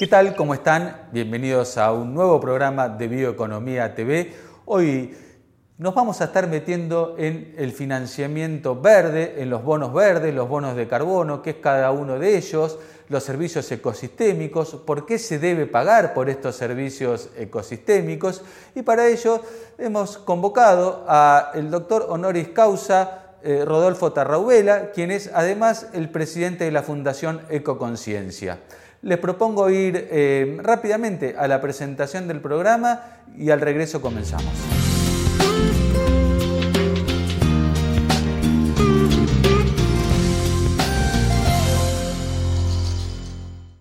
¿Qué tal? ¿Cómo están? Bienvenidos a un nuevo programa de Bioeconomía TV. Hoy nos vamos a estar metiendo en el financiamiento verde, en los bonos verdes, los bonos de carbono, qué es cada uno de ellos, los servicios ecosistémicos, por qué se debe pagar por estos servicios ecosistémicos. Y para ello hemos convocado al doctor honoris causa eh, Rodolfo Tarraubela, quien es además el presidente de la Fundación Ecoconciencia les propongo ir eh, rápidamente a la presentación del programa y al regreso comenzamos.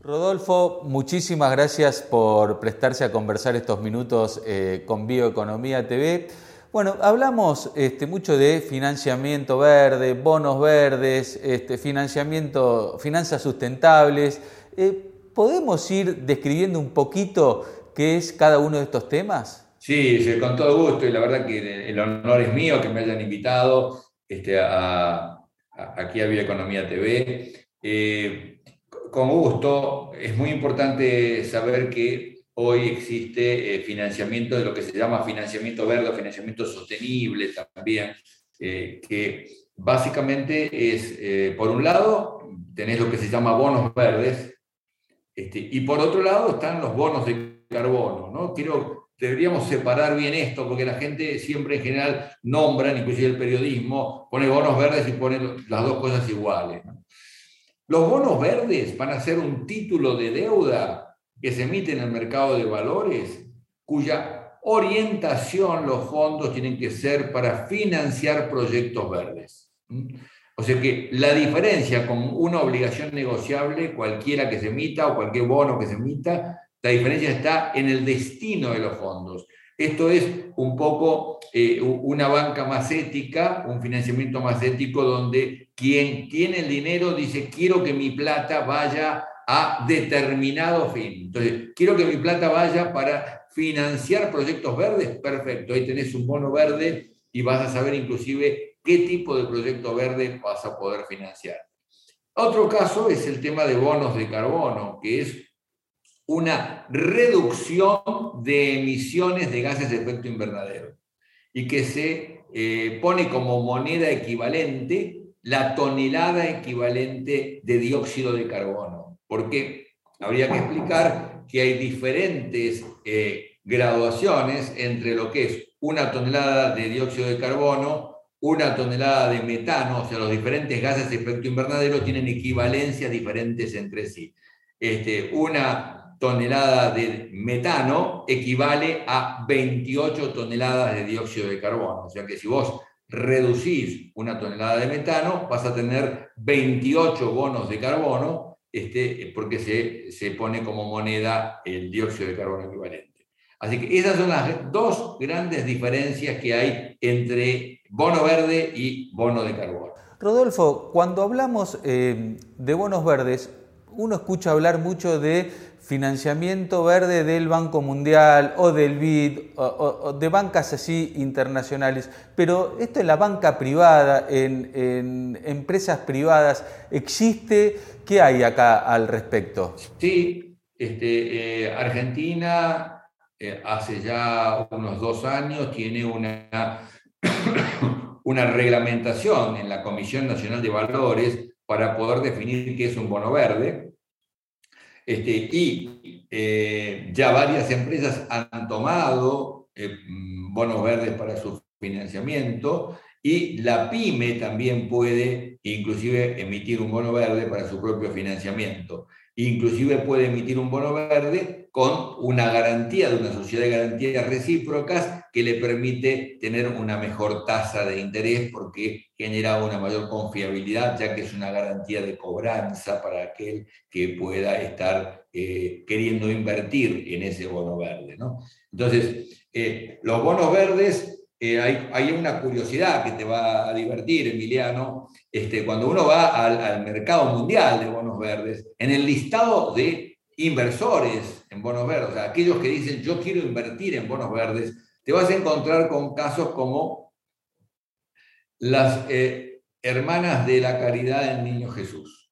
Rodolfo, muchísimas gracias por prestarse a conversar estos minutos eh, con Bioeconomía TV. Bueno, hablamos este, mucho de financiamiento verde, bonos verdes, este, financiamiento, finanzas sustentables. Eh, ¿Podemos ir describiendo un poquito qué es cada uno de estos temas? Sí, con todo gusto y la verdad que el honor es mío que me hayan invitado este, a, aquí a Bioeconomía TV. Eh, con gusto, es muy importante saber que hoy existe eh, financiamiento de lo que se llama financiamiento verde financiamiento sostenible también, eh, que básicamente es, por un lado, tenés lo que se llama bonos verdes, este, y por otro lado están los bonos de carbono. ¿no? Quiero, deberíamos separar bien esto, porque la gente siempre en general nombra, inclusive el periodismo, pone bonos verdes y pone las dos cosas iguales. Los bonos verdes van a ser un título de deuda que se emite en el mercado de valores, cuya orientación los fondos tienen que ser para financiar proyectos verdes. O sea que la diferencia con una obligación negociable, cualquiera que se emita o cualquier bono que se emita, la diferencia está en el destino de los fondos. Esto es un poco eh, una banca más ética, un financiamiento más ético, donde quien tiene el dinero dice, quiero que mi plata vaya a determinado fin. Entonces, quiero que mi plata vaya para financiar proyectos verdes, perfecto, ahí tenés un bono verde y vas a saber inclusive qué tipo de proyecto verde vas a poder financiar. Otro caso es el tema de bonos de carbono, que es una reducción de emisiones de gases de efecto invernadero y que se eh, pone como moneda equivalente la tonelada equivalente de dióxido de carbono. Porque habría que explicar que hay diferentes eh, graduaciones entre lo que es una tonelada de dióxido de carbono una tonelada de metano, o sea, los diferentes gases de efecto invernadero tienen equivalencias diferentes entre sí. Este, una tonelada de metano equivale a 28 toneladas de dióxido de carbono. O sea que si vos reducís una tonelada de metano, vas a tener 28 bonos de carbono, este, porque se, se pone como moneda el dióxido de carbono equivalente. Así que esas son las dos grandes diferencias que hay entre bono verde y bono de carbono. Rodolfo, cuando hablamos eh, de bonos verdes, uno escucha hablar mucho de financiamiento verde del Banco Mundial o del BID o, de bancas así internacionales, pero esto en la banca privada, en, empresas privadas, ¿existe? ¿Qué hay acá al respecto? Sí, este, eh, Argentina eh, hace ya unos dos años tiene una una reglamentación en la Comisión Nacional de Valores para poder definir qué es un bono verde. Este, y eh, ya varias empresas han tomado eh, bonos verdes para su financiamiento y la pyme también puede inclusive emitir un bono verde para su propio financiamiento. Inclusive puede emitir un bono verde con una garantía de una sociedad de garantías recíprocas que le permite tener una mejor tasa de interés porque genera una mayor confiabilidad, ya que es una garantía de cobranza para aquel que pueda estar eh, queriendo invertir en ese bono verde. Entonces, eh, los bonos verdes eh, hay, una curiosidad que te va a divertir, Emiliano. Este, cuando uno va al, mercado mundial de bonos verdes, en el listado de inversores en bonos verdes, o sea, aquellos que dicen yo quiero invertir en bonos verdes, te vas a encontrar con casos como las eh, hermanas de la caridad del niño Jesús.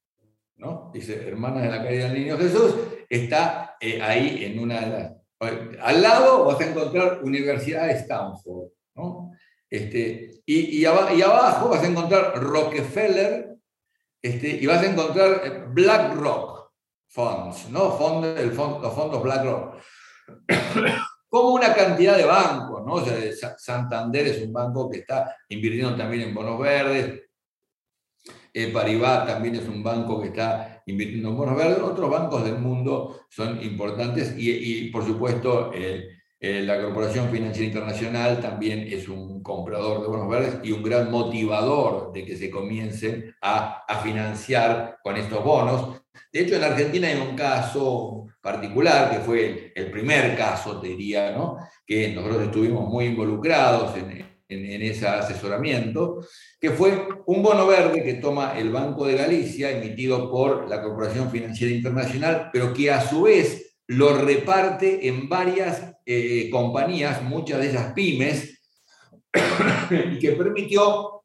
¿no? Dice, hermanas de la caridad del niño Jesús, está eh, ahí en una de las... Al lado vas a encontrar Universidad de Stanford, ¿no? Este, y, y, abajo vas a encontrar Rockefeller este, y vas a encontrar eh, BlackRock Funds, ¿no? el los fondos BlackRock. Como una cantidad de bancos, ¿no? O sea, Santander es un banco que está invirtiendo también en bonos verdes. Eh, Paribas también es un banco que está invirtiendo en bonos verdes. Otros bancos del mundo son importantes y, y por supuesto, eh, eh, la Corporación Financiera Internacional también es un comprador de bonos verdes y un gran motivador de que se comiencen a, financiar con estos bonos. De hecho, en Argentina hay un caso particular, que fue el, primer caso, te diría, ¿no? que nosotros estuvimos muy involucrados en, en, ese asesoramiento, que fue un bono verde que toma el Banco de Galicia, emitido por la Corporación Financiera Internacional, pero que a su vez lo reparte en varias eh, compañías, muchas de esas pymes, y que permitió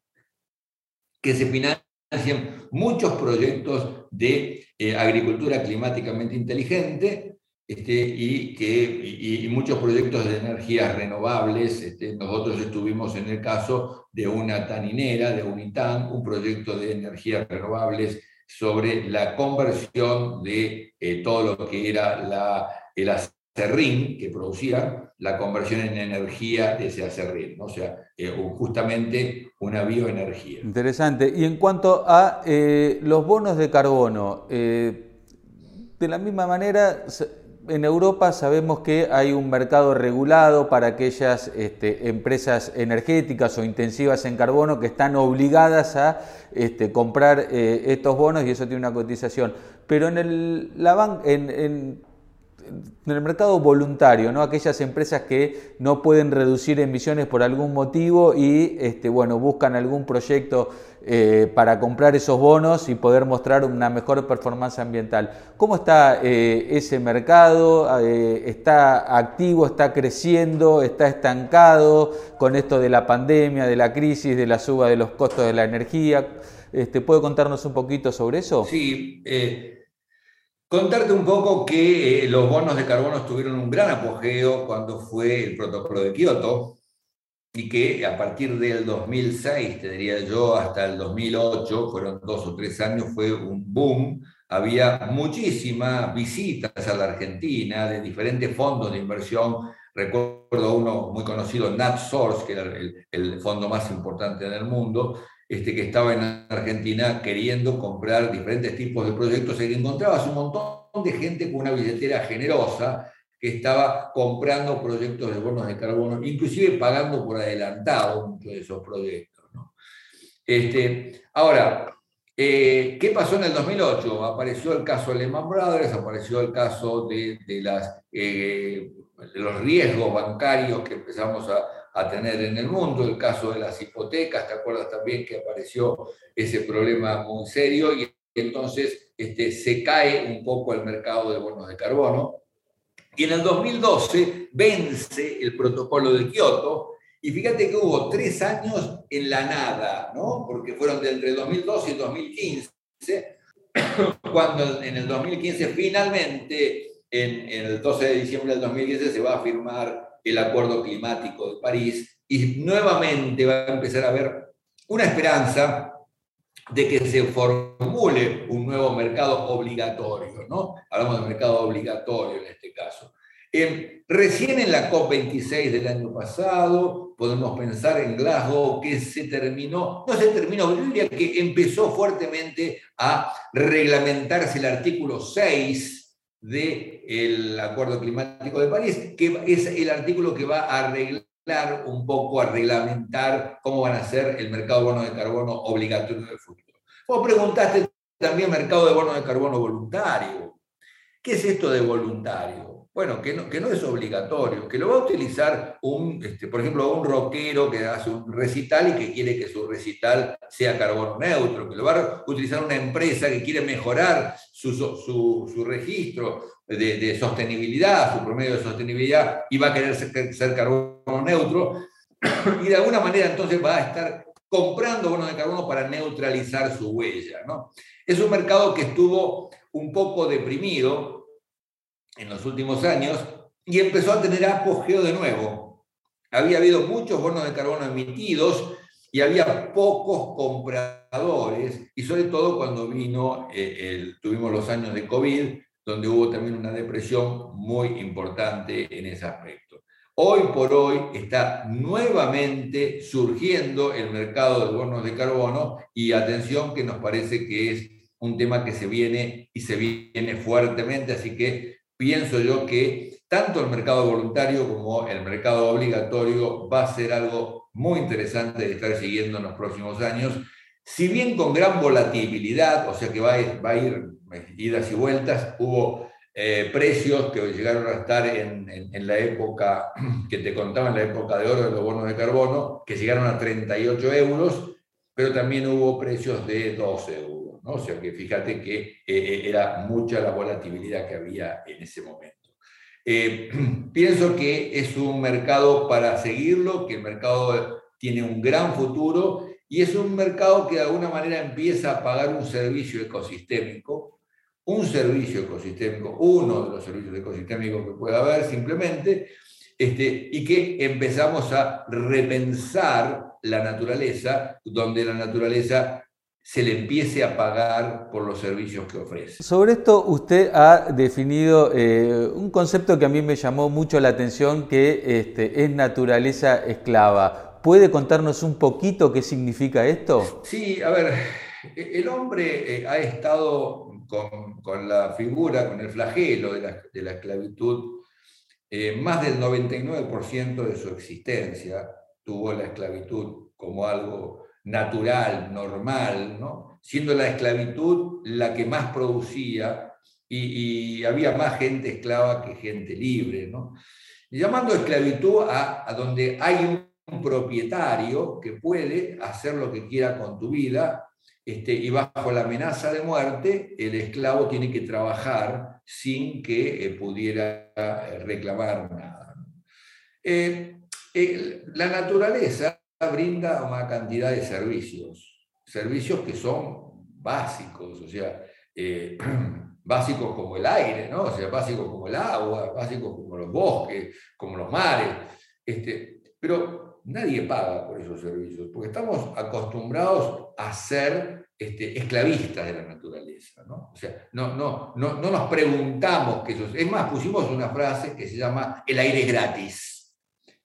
que se financien muchos proyectos de eh, agricultura climáticamente inteligente este, y, que, muchos proyectos de energías renovables. Este, nosotros estuvimos en el caso de una taninera, de Unitan, un proyecto de energías renovables sobre la conversión de eh, todo lo que era la, el acerrín que producía, la conversión en energía de ese acerrín, o sea, eh, justamente una bioenergía. Interesante. Y en cuanto a eh, los bonos de carbono, de la misma manera en Europa sabemos que hay un mercado regulado para aquellas este, empresas energéticas o intensivas en carbono que están obligadas a este, comprar eh, estos bonos y eso tiene una cotización. Pero en el, la en en el mercado voluntario, ¿no? aquellas empresas que no pueden reducir emisiones por algún motivo y este, bueno, buscan algún proyecto eh, para comprar esos bonos y poder mostrar una mejor performance ambiental. ¿Cómo está eh, ese mercado? Eh, ¿Está activo? ¿Está creciendo? ¿Está estancado con esto de la pandemia, de la crisis, de la suba de los costos de la energía? Este, ¿Puede contarnos un poquito sobre eso? Sí. Contarte un poco que eh, los bonos de carbono tuvieron un gran apogeo cuando fue el protocolo de Kioto y que a partir del 2006, te diría yo, hasta el 2008, fueron dos o tres años, fue un boom. Había muchísimas visitas a la Argentina de diferentes fondos de inversión. Recuerdo uno muy conocido, NatSource, que era el, el fondo más importante en el mundo, este, que estaba en Argentina queriendo comprar diferentes tipos de proyectos y que encontrabas un montón de gente con una billetera generosa que estaba comprando proyectos de bonos de carbono, inclusive pagando por adelantado muchos de esos proyectos. Este, ahora, eh, ¿qué pasó en el 2008? Apareció el caso de Lehman Brothers, apareció el caso de, las, eh, de los riesgos bancarios que empezamos a, a tener en el mundo, el caso de las hipotecas, ¿te acuerdas también que apareció ese problema muy serio? Y entonces este, se cae un poco el mercado de bonos de carbono. Y en el 2012 vence el protocolo de Kioto, y fíjate que hubo tres años en la nada, ¿no? Porque fueron de entre 2012 y 2015, cuando en el 2015 finalmente, en, en el 12 de diciembre del 2015, se va a firmar el Acuerdo Climático de París y nuevamente va a empezar a haber una esperanza de que se formule un nuevo mercado obligatorio, ¿no? Hablamos de mercado obligatorio en este caso. Recién en la COP26 del año pasado, podemos pensar en Glasgow, que se terminó, no se terminó, yo que empezó fuertemente a reglamentarse el artículo 6 del Acuerdo Climático de París, que es el artículo que va a arreglar un poco, a reglamentar cómo van a ser el mercado de bonos de carbono obligatorio del futuro. Vos preguntaste también mercado de bonos de carbono voluntario. ¿Qué es esto de voluntario? Bueno, que no, que no es obligatorio, que lo va a utilizar un, este, por ejemplo, un rockero que hace un recital y que quiere que su recital sea carbono neutro, que lo va a utilizar una empresa que quiere mejorar su, su, su registro de, de, sostenibilidad, su promedio de sostenibilidad, y va a querer ser, carbono neutro, y de alguna manera entonces va a estar comprando bonos de carbono para neutralizar su huella. ¿no? Es un mercado que estuvo un poco deprimido en los últimos años y empezó a tener apogeo de nuevo. Había habido muchos bonos de carbono emitidos y había pocos compradores, y sobre todo cuando vino, eh, tuvimos los años de COVID, donde hubo también una depresión muy importante en ese aspecto. Hoy por hoy está nuevamente surgiendo el mercado de bonos de carbono y atención que nos parece que es un tema que se viene y se viene fuertemente, así que pienso yo que tanto el mercado voluntario como el mercado obligatorio va a ser algo muy interesante de estar siguiendo en los próximos años, si bien con gran volatilidad, o sea que va va a ir idas y vueltas, hubo eh, precios que llegaron a estar en, en, la época que te contaba, en la época de oro de los bonos de carbono, que llegaron a 38 euros, pero también hubo precios de 12 euros. ¿no? O sea que fíjate que eh, eh, era mucha la volatilidad que había en ese momento. Pienso que es un mercado para seguirlo, que el mercado tiene un gran futuro y es un mercado que de alguna manera empieza a pagar un servicio ecosistémico, un servicio ecosistémico, uno de los servicios ecosistémicos que pueda haber simplemente, este, y que empezamos a repensar la naturaleza, donde la naturaleza se le empiece a pagar por los servicios que ofrece. Sobre esto usted ha definido eh, un concepto que a mí me llamó mucho la atención, que este, es naturaleza esclava. ¿Puede contarnos un poquito qué significa esto? Sí, a ver, el hombre eh, ha estado con, la figura, con el flagelo de la, esclavitud, eh, más del 99% de su existencia tuvo la esclavitud como algo natural, normal, ¿no? siendo la esclavitud la que más producía y, había más gente esclava que gente libre. ¿no? llamando esclavitud a, a donde hay un, propietario que puede hacer lo que quiera con tu vida este, y bajo la amenaza de muerte, el esclavo tiene que trabajar sin que eh, pudiera eh, reclamar nada. Eh, la naturaleza brinda una cantidad de servicios, servicios que son básicos, o sea, básicos como el aire, ¿no? o sea, básicos como el agua, básicos como los bosques, como los mares, este, pero nadie paga por esos servicios, porque estamos acostumbrados a ser este, esclavistas de la naturaleza, ¿no? O sea, no, no, no, no nos preguntamos qué eso es. Es más, pusimos una frase que se llama el aire es gratis.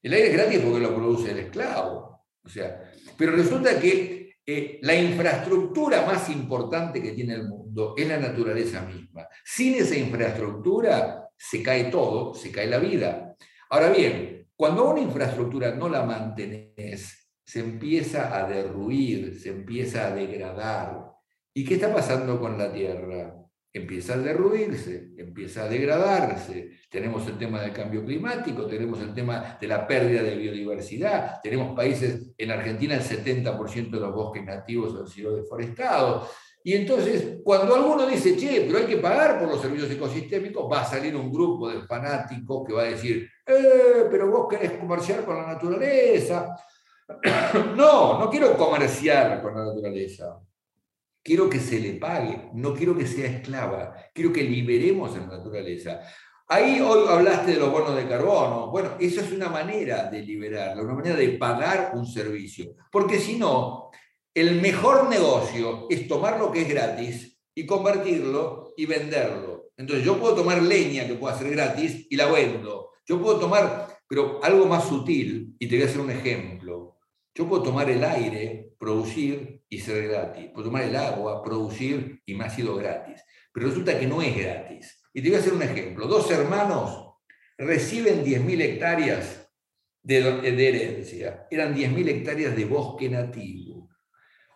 El aire es gratis porque lo produce el esclavo. O sea, pero resulta que eh, la infraestructura más importante que tiene el mundo es la naturaleza misma. Sin esa infraestructura se cae todo, se cae la vida. Ahora bien, cuando una infraestructura no la mantenés, se empieza a derruir, se empieza a degradar. ¿Y qué está pasando con la Tierra? empieza a derruirse, empieza a degradarse. Tenemos el tema del cambio climático, tenemos el tema de la pérdida de biodiversidad, tenemos países, en Argentina el 70% de los bosques nativos han sido deforestados. Y entonces, cuando alguno dice, che, pero hay que pagar por los servicios ecosistémicos, va a salir un grupo de fanáticos que va a decir, eh, pero vos querés comerciar con la naturaleza. no, no quiero comerciar con la naturaleza quiero que se le pague, no quiero que sea esclava, quiero que liberemos a la naturaleza. Ahí hoy hablaste de los bonos de carbono. Bueno, esa es una manera de liberarla, una manera de pagar un servicio. Porque si no, el mejor negocio es tomar lo que es gratis y convertirlo y venderlo. Entonces yo puedo tomar leña que pueda ser gratis y la vendo. Yo puedo tomar, pero algo más sutil, y te voy a hacer un ejemplo. Yo puedo tomar el aire, producir y ser gratis. Puedo tomar el agua, producir y me ha sido gratis. Pero resulta que no es gratis. Y te voy a hacer un ejemplo. Dos hermanos reciben 10.000 hectáreas de, herencia. Eran 10.000 hectáreas de bosque nativo.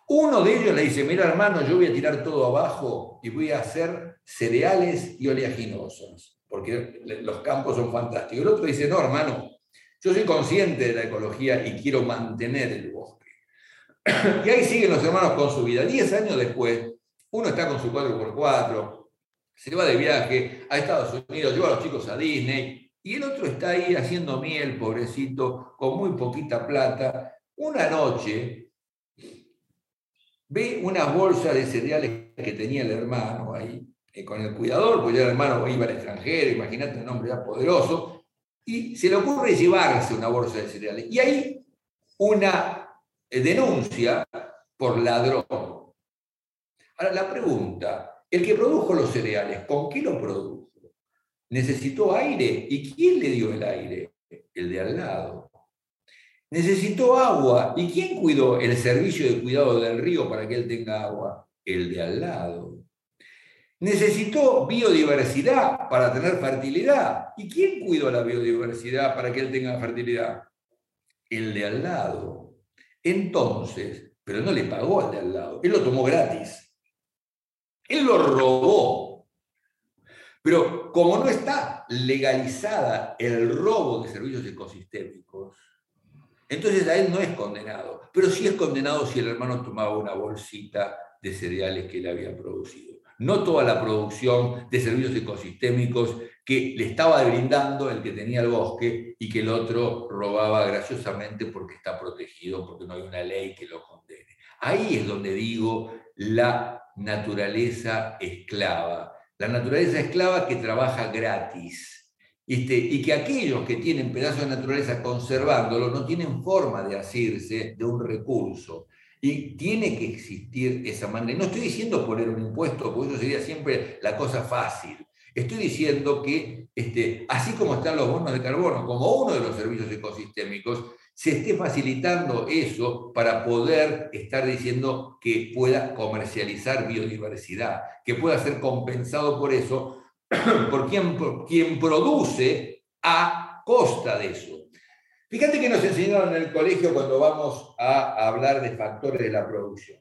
Uno de ellos le dice, mira hermano, yo voy a tirar todo abajo y voy a hacer cereales y oleaginosas, porque los campos son fantásticos. El otro dice, no hermano, yo soy consciente de la ecología y quiero mantener el bosque. Y ahí siguen los hermanos con su vida. Diez años después, uno está con su 4x4, se va de viaje a Estados Unidos, lleva a los chicos a Disney, y el otro está ahí haciendo miel, pobrecito, con muy poquita plata. Una noche ve una bolsa de cereales que tenía el hermano ahí, eh, con el cuidador, porque ya el hermano iba al extranjero, imagínate un hombre ya poderoso, y se le ocurre llevarse una bolsa de cereales. Y hay una eh, denuncia por ladrón. Ahora la pregunta, el que produjo los cereales, ¿con qué lo produjo? ¿Necesitó aire? ¿Y quién le dio el aire? El de al lado. ¿Necesitó agua? ¿Y quién cuidó el servicio de cuidado del río para que él tenga agua? El de al lado. Necesitó biodiversidad para tener fertilidad. ¿Y quién cuidó la biodiversidad para que él tenga fertilidad? El de al lado. Entonces, pero no le pagó al de al lado, él lo tomó gratis. Él lo robó. Pero como no está legalizada el robo de servicios ecosistémicos, entonces a él no es condenado. Pero sí es condenado si el hermano tomaba una bolsita de cereales que él había producido no toda la producción de servicios ecosistémicos que le estaba brindando el que tenía el bosque y que el otro robaba graciosamente porque está protegido, porque no hay una ley que lo condene. Ahí es donde digo la naturaleza esclava. La naturaleza esclava que trabaja gratis. Este, y que aquellos que tienen pedazos de naturaleza conservándolo no tienen forma de asirse de un recurso. Y tiene que existir esa manera. No estoy diciendo poner un impuesto, porque eso sería siempre la cosa fácil. Estoy diciendo que, este, así como están los bonos de carbono, como uno de los servicios ecosistémicos, se esté facilitando eso para poder estar diciendo que pueda comercializar biodiversidad, que pueda ser compensado por eso, por quien, por quien produce a costa de eso. Fíjate que nos enseñaron en el colegio cuando vamos a hablar de factores de la producción.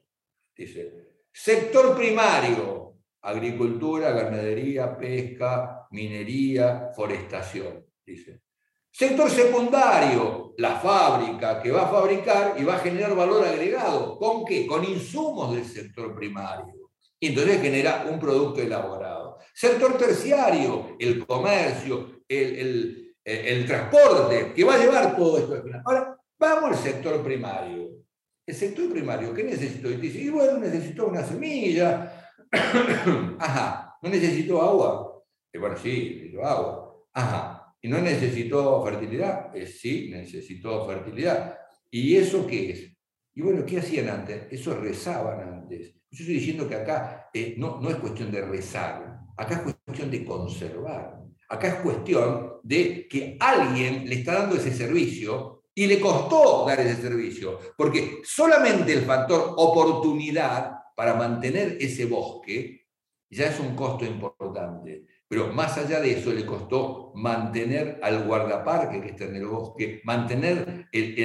Dice, sector primario, agricultura, ganadería, pesca, minería, forestación. Dice. Sector secundario, la fábrica que va a fabricar y va a generar valor agregado. ¿Con qué? Con insumos del sector primario. Y entonces genera un producto elaborado. Sector terciario, el comercio, el eh, el transporte, que va a llevar todo esto. Ahora, vamos al sector primario. El sector primario, ¿qué necesito? Y dice, y bueno, necesito una semilla. Ajá, ¿no necesito agua? Bueno, sí, necesito agua. Ajá, ¿y no necesito fertilidad? Eh, sí, necesito fertilidad. ¿Y eso qué es? Y bueno, ¿qué hacían antes? Eso rezaban antes. Yo estoy diciendo que acá eh, no, no es cuestión de rezar, acá es cuestión de conservar. Acá es cuestión de que alguien le está dando ese servicio y le costó dar ese servicio, porque solamente el factor oportunidad para mantener ese bosque ya es un costo importante. Pero más allá de eso, le costó mantener al guardaparque que está en el bosque, mantener el,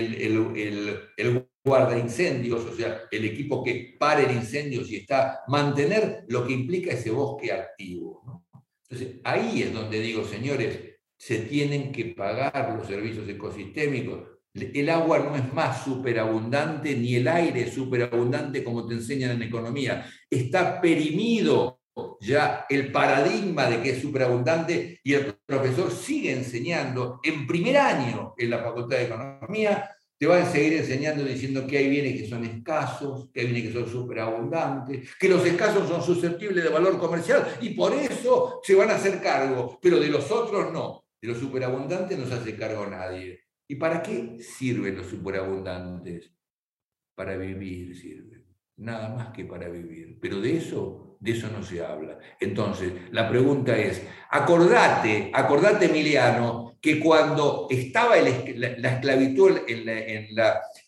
el, guarda incendios, o sea, el equipo que pare el incendio si está, mantener lo que implica ese bosque activo. ¿no? Entonces, ahí es donde digo, señores, se tienen que pagar los servicios ecosistémicos. El agua no es más superabundante, ni el aire es superabundante como te enseñan en economía. Está perimido ya el paradigma de que es superabundante y el profesor sigue enseñando en primer año en la Facultad de Economía te van a seguir enseñando diciendo que hay bienes que son escasos, que hay bienes que son superabundantes, que los escasos son susceptibles de valor comercial y por eso se van a hacer cargo, pero de los otros no. De los superabundantes no se hace cargo nadie. ¿Y para qué sirven los superabundantes? Para vivir sirven, nada más que para vivir. Pero de eso, de eso no se habla. Entonces, la pregunta es, acordate, acordate Emiliano, que cuando estaba la, esclavitud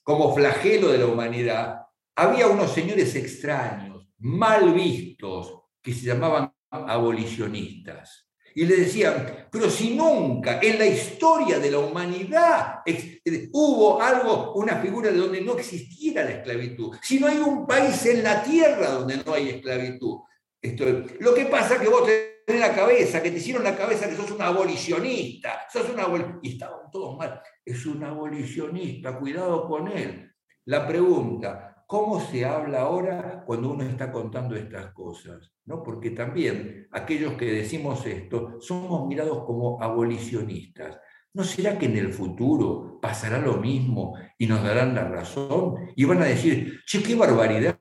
como flagelo de la humanidad, había unos señores extraños, mal vistos, que se llamaban abolicionistas. Y le decían, pero si nunca en la historia de la humanidad hubo algo, una figura de donde no existiera la esclavitud, si no hay un país en la tierra donde no hay esclavitud. Esto, lo que pasa es que vos en la cabeza, que te hicieron la cabeza que sos un abolicionista, sos un y estaban todos mal. Es un abolicionista, cuidado con él. La pregunta, ¿cómo se habla ahora cuando uno está contando estas cosas? ¿No? Porque también aquellos que decimos esto somos mirados como abolicionistas. ¿No será que en el futuro pasará lo mismo y nos darán la razón? Y van a decir, che, qué barbaridad,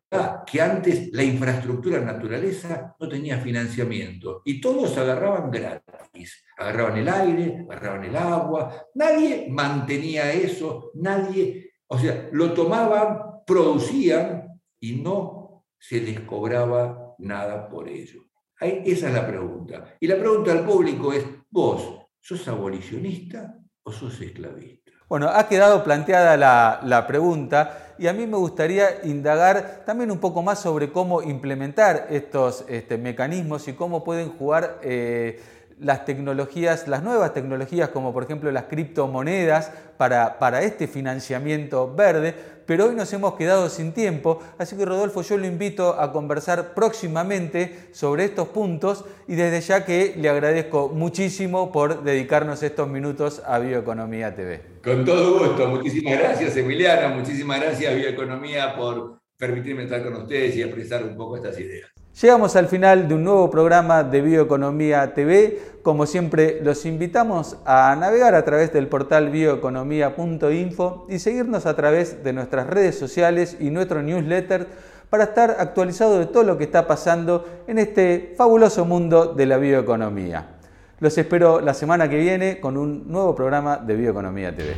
que antes la infraestructura naturaleza no tenía financiamiento y todos agarraban gratis. Agarraban el aire, agarraban el agua, nadie mantenía eso, nadie, o sea, lo tomaban, producían y no se les cobraba nada por ello. Esa es la pregunta. Y la pregunta al público es, vos, ¿Sos abolicionista o sos esclavista? Bueno, ha quedado planteada la, pregunta y a mí me gustaría indagar también un poco más sobre cómo implementar estos este, mecanismos y cómo pueden jugar eh, las tecnologías, las nuevas tecnologías como por ejemplo las criptomonedas para, para este financiamiento verde, pero hoy nos hemos quedado sin tiempo, así que Rodolfo yo lo invito a conversar próximamente sobre estos puntos y desde ya que le agradezco muchísimo por dedicarnos estos minutos a Bioeconomía TV. Con todo gusto, muchísimas gracias Emiliano, muchísimas gracias Bioeconomía por permitirme estar con ustedes y expresar un poco estas ideas. Llegamos al final de un nuevo programa de Bioeconomía TV. Como siempre, los invitamos a navegar a través del portal bioeconomía.info y seguirnos a través de nuestras redes sociales y nuestro newsletter para estar actualizado de todo lo que está pasando en este fabuloso mundo de la bioeconomía. Los espero la semana que viene con un nuevo programa de Bioeconomía TV.